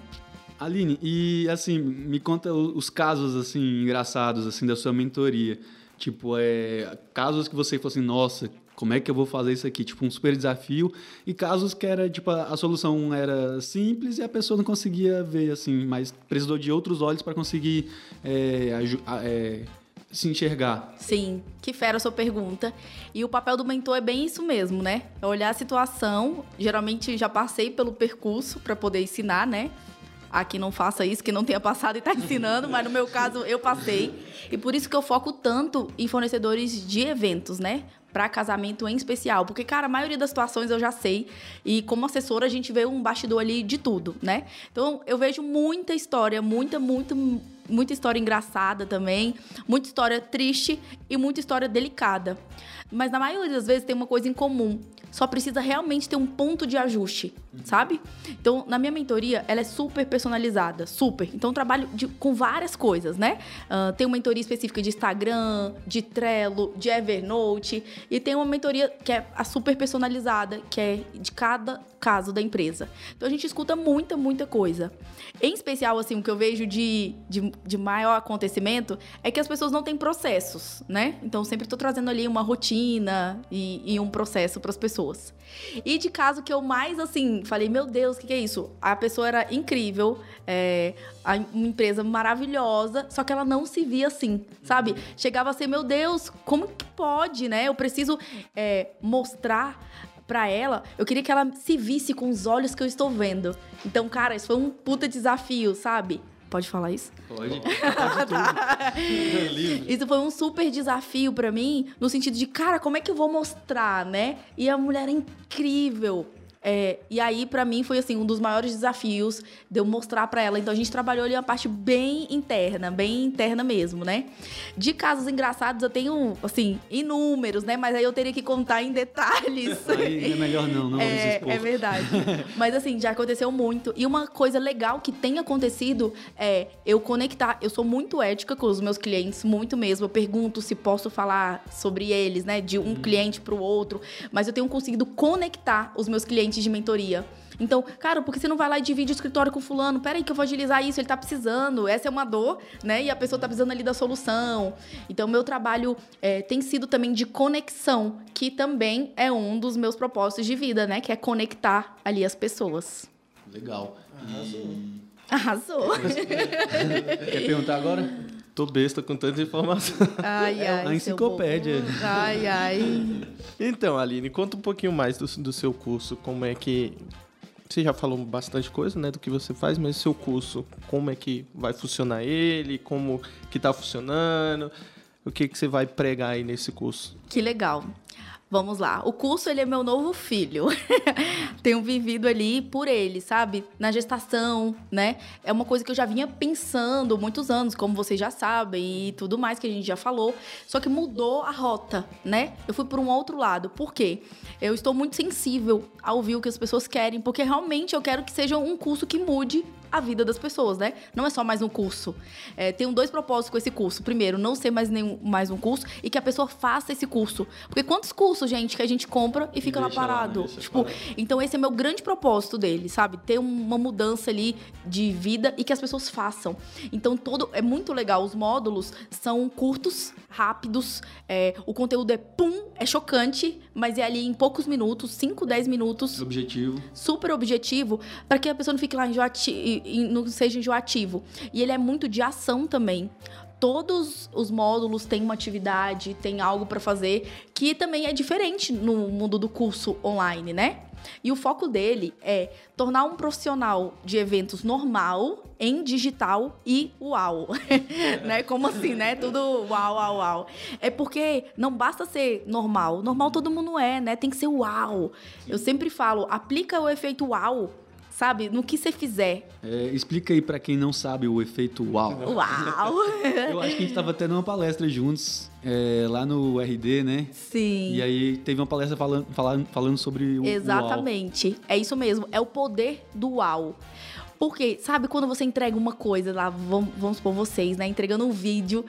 Aline, e assim, me conta os casos assim engraçados assim da sua mentoria. Tipo, é, casos que você falou assim, nossa, como é que eu vou fazer isso aqui? Tipo, um super desafio. E casos que era, tipo, a, a solução era simples e a pessoa não conseguia ver, assim, mas precisou de outros olhos para conseguir é, é, se enxergar. Sim, que fera a sua pergunta. E o papel do mentor é bem isso mesmo, né? É olhar a situação. Geralmente já passei pelo percurso para poder ensinar, né? Aqui não faça isso, que não tenha passado e está ensinando, mas no meu caso eu passei. E por isso que eu foco tanto em fornecedores de eventos, né? para casamento em especial, porque cara, a maioria das situações eu já sei e como assessora a gente vê um bastidor ali de tudo, né? Então eu vejo muita história, muita, muita muita história engraçada também, muita história triste e muita história delicada. Mas na maioria das vezes tem uma coisa em comum. Só precisa realmente ter um ponto de ajuste, sabe? Então, na minha mentoria, ela é super personalizada, super. Então, eu trabalho de, com várias coisas, né? Uh, tem uma mentoria específica de Instagram, de Trello, de Evernote. E tem uma mentoria que é a super personalizada, que é de cada caso da empresa. Então, a gente escuta muita, muita coisa. Em especial, assim, o que eu vejo de, de, de maior acontecimento é que as pessoas não têm processos, né? Então, sempre estou trazendo ali uma rotina e, e um processo para as pessoas. E de caso que eu mais, assim, falei, meu Deus, o que, que, é isso? A pessoa era incrível, é, uma empresa maravilhosa, só que ela não se via assim, sabe? Chegava a ser, meu Deus, como que pode, né? Eu preciso é, mostrar para ela, eu queria que ela se visse com os olhos que eu estou vendo. Então, cara, isso foi um puta desafio, sabe? Pode falar isso? Pode. Pode tá. isso foi um super desafio para mim, no sentido de, cara, como é que eu vou mostrar, né? E a mulher é incrível. É, e aí, para mim, foi assim, um dos maiores desafios de eu mostrar para ela. Então, a gente trabalhou ali uma parte bem interna, bem interna mesmo, né? De casos engraçados, eu tenho, assim, inúmeros, né? Mas aí eu teria que contar em detalhes. Aí é melhor não, não é, expor. É verdade. Mas, assim, já aconteceu muito. E uma coisa legal que tem acontecido é eu conectar. Eu sou muito ética com os meus clientes, muito mesmo. Eu pergunto se posso falar sobre eles, né? De um hum. cliente para o outro. Mas eu tenho conseguido conectar os meus clientes de mentoria. Então, cara, por que você não vai lá e divide o escritório com fulano? Peraí que eu vou agilizar isso, ele tá precisando. Essa é uma dor, né? E a pessoa tá precisando ali da solução. Então, meu trabalho é, tem sido também de conexão, que também é um dos meus propósitos de vida, né? Que é conectar ali as pessoas. Legal. Arrasou. Arrasou. Quer perguntar agora? Tô besta com tanta informação. Ai, ai. a enciclopédia. Ai, ai. Então, Aline, conta um pouquinho mais do, do seu curso, como é que. Você já falou bastante coisa, né, do que você faz, mas o seu curso, como é que vai funcionar ele, como que tá funcionando, o que que você vai pregar aí nesse curso? Que legal. Vamos lá. O curso, ele é meu novo filho. Tenho vivido ali por ele, sabe? Na gestação, né? É uma coisa que eu já vinha pensando muitos anos, como vocês já sabem, e tudo mais que a gente já falou. Só que mudou a rota, né? Eu fui por um outro lado. Por quê? Eu estou muito sensível a ouvir o que as pessoas querem, porque realmente eu quero que seja um curso que mude a vida das pessoas, né? Não é só mais um curso. É, tenho dois propósitos com esse curso. Primeiro, não ser mais, nenhum, mais um curso e que a pessoa faça esse curso. Porque quantos cursos, gente, que a gente compra e fica lá lá, parado? deixa tipo, parado. então esse é meu grande propósito dele, sabe? Ter uma mudança ali de vida e que as pessoas façam. Então todo é muito legal. Os módulos são curtos, rápidos. é, o conteúdo é pum, é chocante, mas é ali em poucos minutos, 5, 10 minutos Objetivo. super objetivo para que a pessoa não fique lá enjoati e não seja enjoativo. E ele é muito de ação também. Todos os módulos têm uma atividade, tem algo para fazer que também é diferente no mundo do curso online, né? E o foco dele é tornar um profissional de eventos normal em digital e uau. né? Como assim, né? Tudo uau, uau, uau. É porque não basta ser normal. Normal todo mundo é, né? Tem que ser uau. Eu sempre falo, aplica o efeito uau, sabe? No que você fizer. É, explica aí pra quem não sabe o efeito uau. Uau! Eu acho que a gente tava tendo uma palestra juntos é, lá no RD, né? Sim. E aí teve uma palestra falando, falando, falando sobre o Exatamente. É isso mesmo. É o poder do uau. Porque, sabe, quando você entrega uma coisa lá, vamos, vamos supor vocês, né? Entregando um vídeo.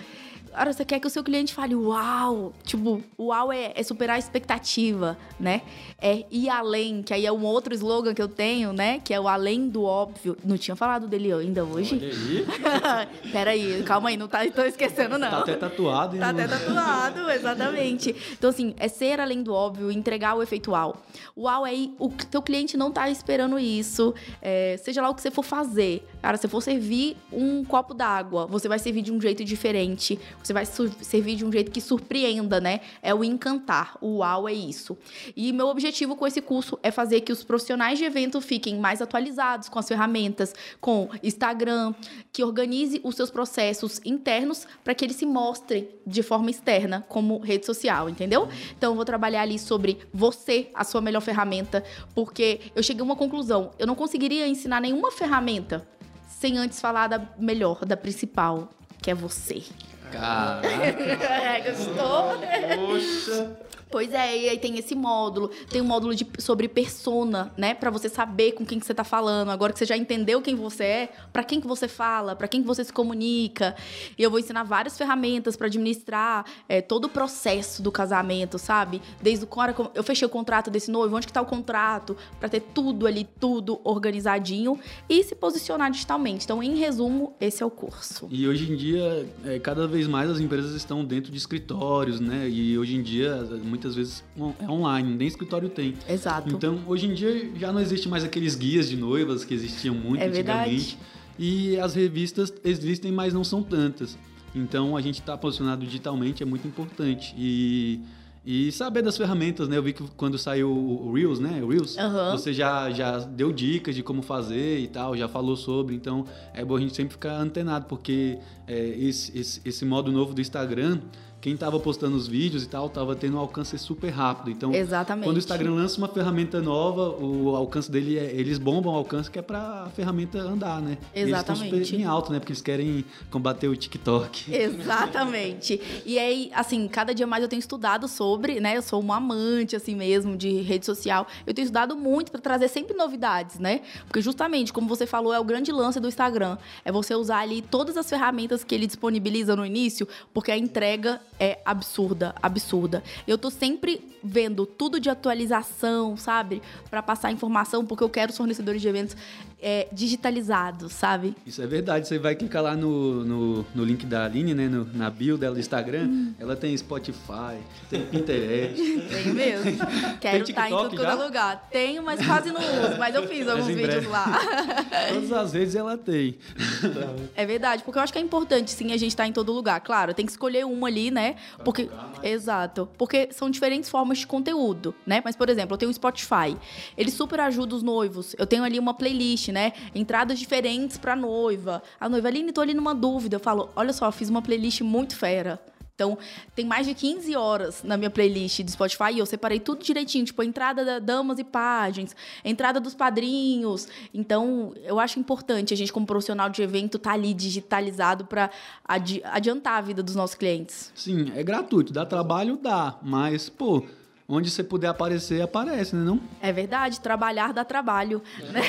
Cara, você quer que o seu cliente fale uau. Tipo, uau é, é superar a expectativa, né? É ir além, que aí é um outro slogan que eu tenho, né? Que é o além do óbvio. Não tinha falado dele ainda hoje? Olha aí. Peraí, calma aí, não tá, tô esquecendo, não. Tá até tatuado. hein, Tá até tatuado, exatamente. Então, assim, é ser além do óbvio, entregar o efeito uau. Uau é ir- o teu cliente não tá esperando isso. é, seja lá o que você for fazer. Cara, se for servir um copo d'água, você vai servir de um jeito diferente. Você vai servir de um jeito que surpreenda, né? É o encantar. O uau é isso. E meu objetivo com esse curso é fazer que os profissionais de evento fiquem mais atualizados com as ferramentas, com Instagram, que organize os seus processos internos para que eles se mostrem de forma externa como rede social, entendeu? Então eu vou trabalhar ali sobre você, a sua melhor ferramenta, porque eu cheguei a uma conclusão, eu não conseguiria ensinar nenhuma ferramenta sem antes falar da melhor, da principal, que é você. Caraca. Gostou? Poxa! Pois é, e aí tem esse módulo, tem um módulo de, sobre persona, né, Pra você saber com quem que você tá falando. Agora que você já entendeu quem você é, pra quem que você fala, pra quem que você se comunica. E eu vou ensinar várias ferramentas pra administrar é, todo o processo do casamento, sabe? Desde hora eu fechei o contrato desse noivo, onde que tá o contrato, Pra ter tudo ali, tudo organizadinho e se posicionar digitalmente. Então, em resumo, esse é o curso. E hoje em dia, é, cada vez mais as empresas estão dentro de escritórios, né? E hoje em dia, muitas vezes é online, nem escritório tem. Exato. Então, hoje em dia já não existe mais aqueles guias de noivas que existiam muito É antigamente. verdade. E as revistas existem, mas não são tantas. Então, a gente estar posicionado digitalmente é muito importante. E, e saber das ferramentas, né? Eu vi que quando saiu o Reels, né? O Reels, Aham. você já, já deu dicas de como fazer e tal, já falou sobre. Então, é bom a gente sempre ficar antenado, porque é, esse, esse, esse modo novo do Instagram, quem tava postando os vídeos e tal, tava tendo um alcance super rápido. Então, Exatamente. quando o Instagram lança uma ferramenta nova, o alcance dele é, eles bombam o alcance que é pra ferramenta andar, né? E Eles estão Exatamente. super em alto, né? Porque eles querem combater o TikTok. Exatamente. E aí, assim, cada dia mais eu tenho estudado sobre, né? Eu sou uma amante, assim mesmo, de rede social. Eu tenho estudado muito para trazer sempre novidades, né? Porque justamente, como você falou, é o grande lance do Instagram. É você usar ali todas as ferramentas que ele disponibiliza no início, porque a entrega é absurda, absurda. Eu tô sempre vendo tudo de atualização, sabe? Para passar informação, porque eu quero os fornecedores de eventos é, digitalizados, sabe? Isso é verdade. Você vai clicar lá no, no, no link da Aline, né? No, na bio dela do Instagram. Hum. Ela tem Spotify, tem Pinterest. Tem mesmo. Quero estar em tudo quanto lugar. Tenho, mas quase não uso. Mas eu fiz alguns vídeos lá. Todas as vezes ela tem. É verdade, porque eu acho que é importante, sim, a gente estar em todo lugar. Claro, tem que escolher uma ali, né? Porque. Exato. Porque são diferentes formas de conteúdo, né? Mas, por exemplo, eu tenho o Spotify. Ele super ajuda os noivos. Eu tenho ali uma playlist, né? Entradas diferentes pra noiva. A noiva, Aline, tô ali numa dúvida. Eu falo, olha só, fiz uma playlist muito fera. Então, tem mais de 15 horas na minha playlist do Spotify e eu separei tudo direitinho, tipo, a entrada da damas e páginas, entrada dos padrinhos. Então, eu acho importante a gente, como profissional de evento, estar tá ali digitalizado para adi adiantar a vida dos nossos clientes. Sim, é gratuito. Dá trabalho? Dá. Mas, pô, onde você puder aparecer, aparece, né não? É verdade, trabalhar dá trabalho. Né?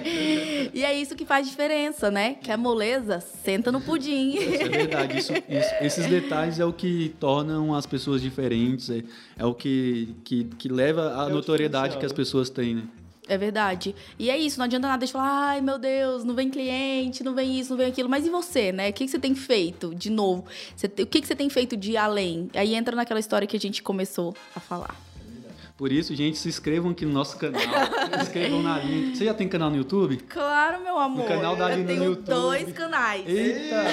e é isso que faz diferença, né? Que a moleza senta no pudim. Isso é verdade. Isso, isso, esses detalhes é o que tornam as pessoas diferentes, é, é o que, que, que leva a é notoriedade que as pessoas têm, né? É verdade. E é isso, não adianta nada de falar, ai meu Deus, não vem cliente, não vem isso, não vem aquilo. Mas e você, né? O que, você tem feito de novo? O que você tem feito de além? Aí entra naquela história que a gente começou a falar. Por isso, gente, se inscrevam aqui no nosso canal. se inscrevam na Aline. Você já tem canal no YouTube? Claro, meu amor. No canal da Aline no YouTube. dois canais. Eita!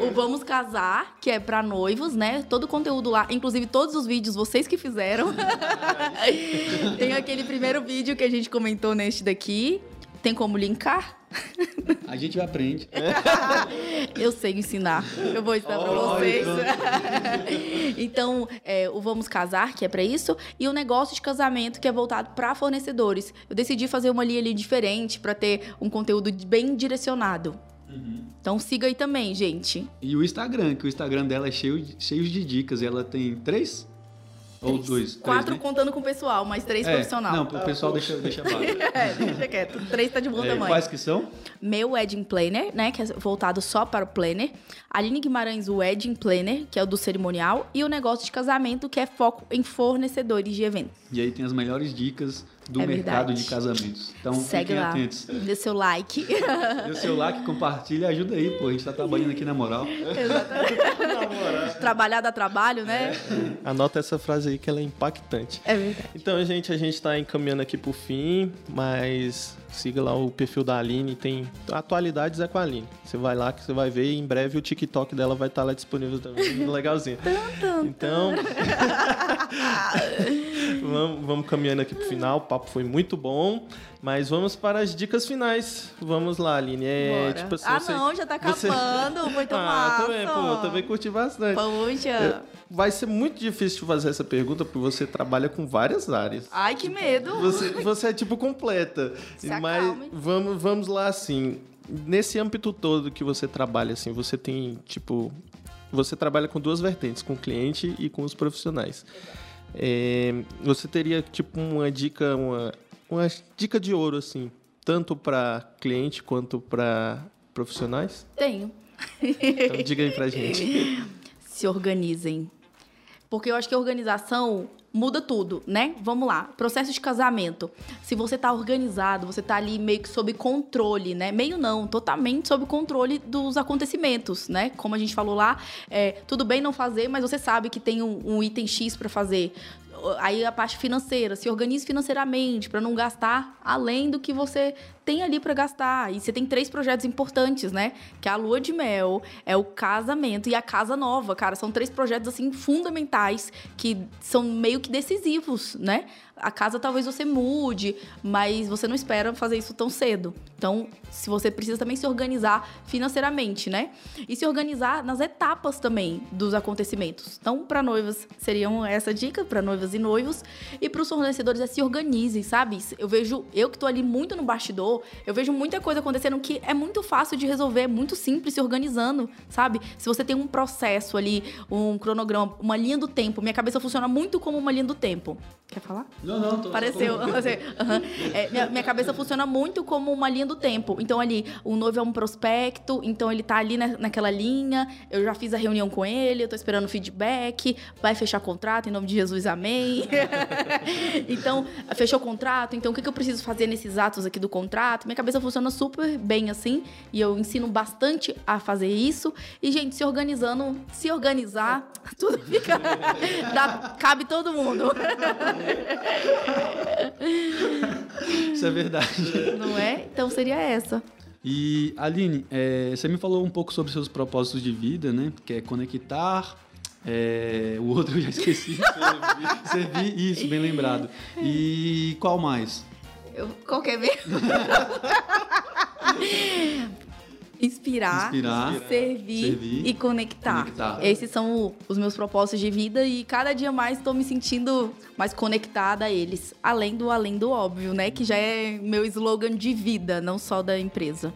o Vamos Casar, que é para noivos, né? Todo o conteúdo lá, inclusive todos os vídeos vocês que fizeram. tem aquele primeiro vídeo que a gente comentou neste daqui. Tem como linkar? A gente aprende. Eu sei ensinar. Eu vou ensinar para vocês. então, é, o Vamos Casar, que é para isso, e o negócio de casamento, que é voltado para fornecedores. Eu decidi fazer uma linha ali diferente para ter um conteúdo bem direcionado. Uhum. Então siga aí também, gente. E o Instagram, que o Instagram dela é cheio, cheio de dicas. Ela tem três ou dois? Quatro três, né? contando com o pessoal, mas três é, profissional. Não, o pessoal deixa, deixa baixo. é, deixa quieto. Três tá de bom é, tamanho. Quais que são? Meu Wedding Planner, né, que é voltado só para o planner. Aline Guimarães, o Wedding Planner, que é o do cerimonial. E o negócio de casamento, que é foco em fornecedores de eventos. E aí tem as melhores dicas do é mercado verdade. de casamentos. Então, Segue fiquem lá. atentos. Dê seu like. Dê o seu like, compartilha, ajuda aí, pô. A gente tá trabalhando aqui na moral. Exatamente. Trabalhar dá trabalho, né? É. Anota essa frase aí que ela é impactante. É verdade. Então, gente, a gente tá encaminhando aqui pro fim, mas siga lá o perfil da Aline, tem atualidades é com a Aline. Você vai lá que você vai ver e em breve o TikTok dela vai estar tá lá disponível também, legalzinho. Então, vamos, vamos caminhando aqui pro final, o papo foi muito bom, mas vamos para as dicas finais. Vamos lá, Aline. É, tipo assim, ah, não, já tá acabando, você... muito ah, massa. Também, pô, também curti bastante. Poxa. É, vai ser muito difícil fazer essa pergunta, porque você trabalha com várias áreas. Ai, que medo. Você, você é tipo completa. Se mas acalme. vamos, vamos lá, assim. Nesse âmbito todo que você trabalha, assim, você tem, tipo... Você trabalha com duas vertentes, com o cliente e com os profissionais. É, você teria, tipo, uma dica, uma, uma dica de ouro, assim, tanto para cliente quanto para profissionais? Tenho. Então diga aí pra gente. Se organizem. Porque eu acho que a organização muda tudo, né? Vamos lá. Processo de casamento. Se você tá organizado, você tá ali meio que sob controle, né? Meio não, totalmente sob controle dos acontecimentos, né? Como a gente falou lá, é, tudo bem não fazer, mas você sabe que tem um, um item X para fazer aí a parte financeira, se organize financeiramente para não gastar além do que você tem ali para gastar. E você tem três projetos importantes, né? Que é a lua de mel, é o casamento e a casa nova, cara. São três projetos assim fundamentais que são meio que decisivos, né? A casa talvez você mude, mas você não espera fazer isso tão cedo. Então, se você precisa também se organizar financeiramente, né? E se organizar nas etapas também dos acontecimentos. Então, para noivas seriam essa dica para noivas e noivos e para os fornecedores é se organizem, sabe? Eu vejo eu que tô ali muito no bastidor, eu vejo muita coisa acontecendo que é muito fácil de resolver, é muito simples se organizando, sabe? Se você tem um processo ali, um cronograma, uma linha do tempo, minha cabeça funciona muito como uma linha do tempo. Quer falar? Não, não, tô Pareceu. Tô... uhum. é, minha, minha, cabeça funciona muito como uma linha do tempo. Então, ali, o noivo é um prospecto, então ele tá ali na, naquela linha, eu já fiz a reunião com ele, eu tô esperando feedback, vai fechar contrato, em nome de Jesus, amém. então, fechou o contrato, então o que, que eu preciso fazer nesses atos aqui do contrato? contrato. Minha cabeça funciona super bem assim. E eu ensino bastante a fazer isso. E, gente, se organizando, se organizar, tudo fica. dá, cabe todo mundo. Isso é verdade. Não é? Então seria essa. E, Aline, é, você me falou um pouco sobre seus propósitos de vida, né? Que é conectar. É, o outro eu já esqueci. Servir, isso, bem lembrado. E qual mais? Eu, qual que é mesmo? Inspirar, Inspirar, servir, servir, e conectar. conectar. Esses são os meus propósitos de vida e cada dia mais estou me sentindo mais conectada a eles. Além do além do óbvio, né? Que já é meu slogan de vida, não só da empresa.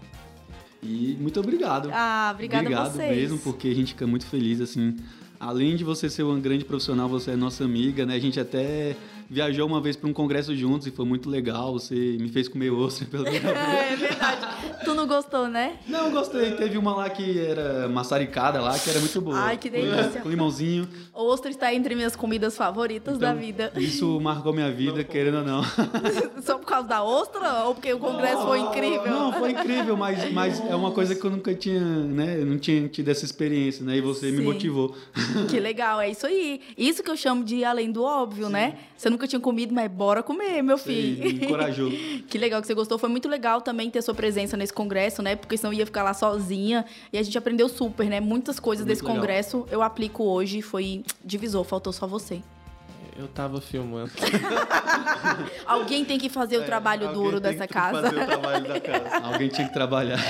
E muito obrigado. Ah, obrigada obrigado a vocês. mesmo, porque a gente fica muito feliz, assim. Além de você ser uma grande profissional, você é nossa amiga, né? A gente até viajou uma vez para um congresso juntos e foi muito legal. Você me fez comer ostra pela primeira vez. É verdade. tu não gostou, né? Não, gostei. Teve uma lá que era maçaricada lá, que era muito boa. Ai, que delícia. Com limãozinho. Ostra está entre minhas comidas favoritas da Então, vida. Isso marcou minha vida, querendo ou não. Só por causa da ostra ou porque o congresso foi incrível? Não, foi incrível, mas, mas é uma coisa que eu nunca tinha, né? Eu não tinha tido essa experiência, né? E você me Sim. motivou. Que legal, é isso aí. Isso que eu chamo de além do óbvio, né? Você nunca tinha comido, mas bora comer, meu Me filho. encorajou. Que legal que você gostou. Foi muito legal também ter sua presença nesse congresso, né? Porque senão eu ia ficar lá sozinha. E a gente aprendeu super, né? Muitas coisas Muito desse legal. congresso eu aplico hoje. Foi divisor, faltou só você. Eu tava filmando. Alguém tem que fazer o trabalho É, Alguém duro tem dessa que casa. Fazer o trabalho da casa. Alguém tinha que trabalhar.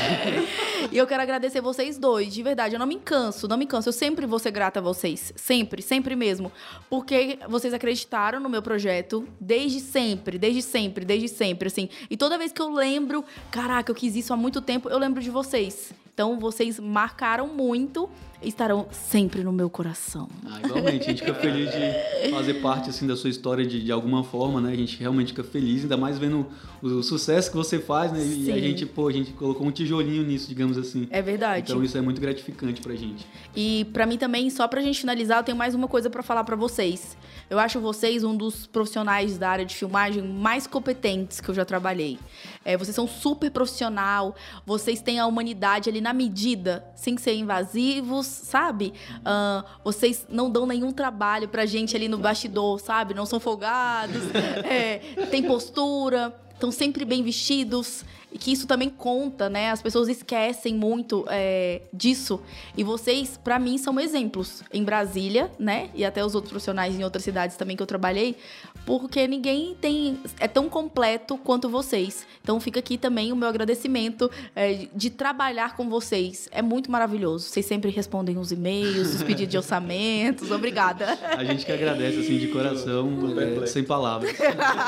E eu quero agradecer vocês dois, de verdade. Eu não me canso, não me canso. Eu sempre vou ser grata a vocês. Sempre, sempre mesmo. Porque vocês acreditaram no meu projeto desde sempre, desde sempre, desde sempre, assim. E toda vez que eu lembro, caraca, eu quis isso há muito tempo, eu lembro de vocês. Então, vocês marcaram muito e estarão sempre no meu coração. Ah, igualmente, a gente fica feliz de fazer parte assim da sua história de, de alguma forma, né? A gente realmente fica feliz, ainda mais vendo o, o sucesso que você faz, né? E a gente, pô, a gente colocou um tijolinho nisso, digamos assim. É verdade. Então isso é muito gratificante pra gente. E pra mim também, só pra gente finalizar, eu tenho mais uma coisa pra falar pra vocês. Eu acho vocês um dos profissionais da área de filmagem mais competentes que eu já trabalhei. É, vocês são super profissional, vocês têm a humanidade ali na medida, sem ser invasivos, sabe? Ah, vocês não dão nenhum trabalho pra gente ali no bastidor, sabe? Não são folgados, é, tem postura, estão sempre bem vestidos. E que isso também conta, né? As pessoas esquecem muito é, disso. E vocês, pra mim, são exemplos em Brasília, né? E até os outros profissionais em outras cidades também que eu trabalhei, porque ninguém tem é tão completo quanto vocês. Então fica aqui também o meu agradecimento é, de trabalhar com vocês. É muito maravilhoso. Vocês sempre respondem os e-mails, os pedidos de orçamentos. Obrigada. A gente que agradece assim de coração, é, sem palavras.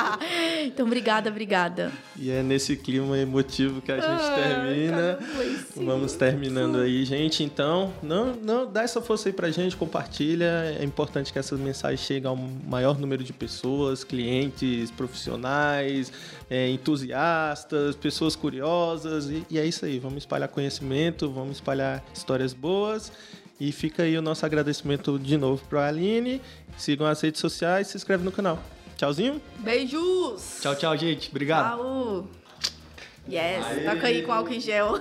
então, obrigada, obrigada. E é nesse clima emotivo que a gente termina. Vamos terminando aí, gente. Então, não, não dá essa força aí pra gente, compartilha. É importante que essa mensagem chegue ao maior número de pessoas, clientes, profissionais, é, entusiastas, pessoas curiosas. E, e é isso aí. Vamos espalhar conhecimento, vamos espalhar histórias boas. E fica aí o nosso agradecimento de novo para a Aline. Sigam as redes sociais, se inscreve no canal. Tchauzinho. Beijos! Tchau, tchau, gente. Obrigado. Tchau! Yes, toca aí com álcool em gel.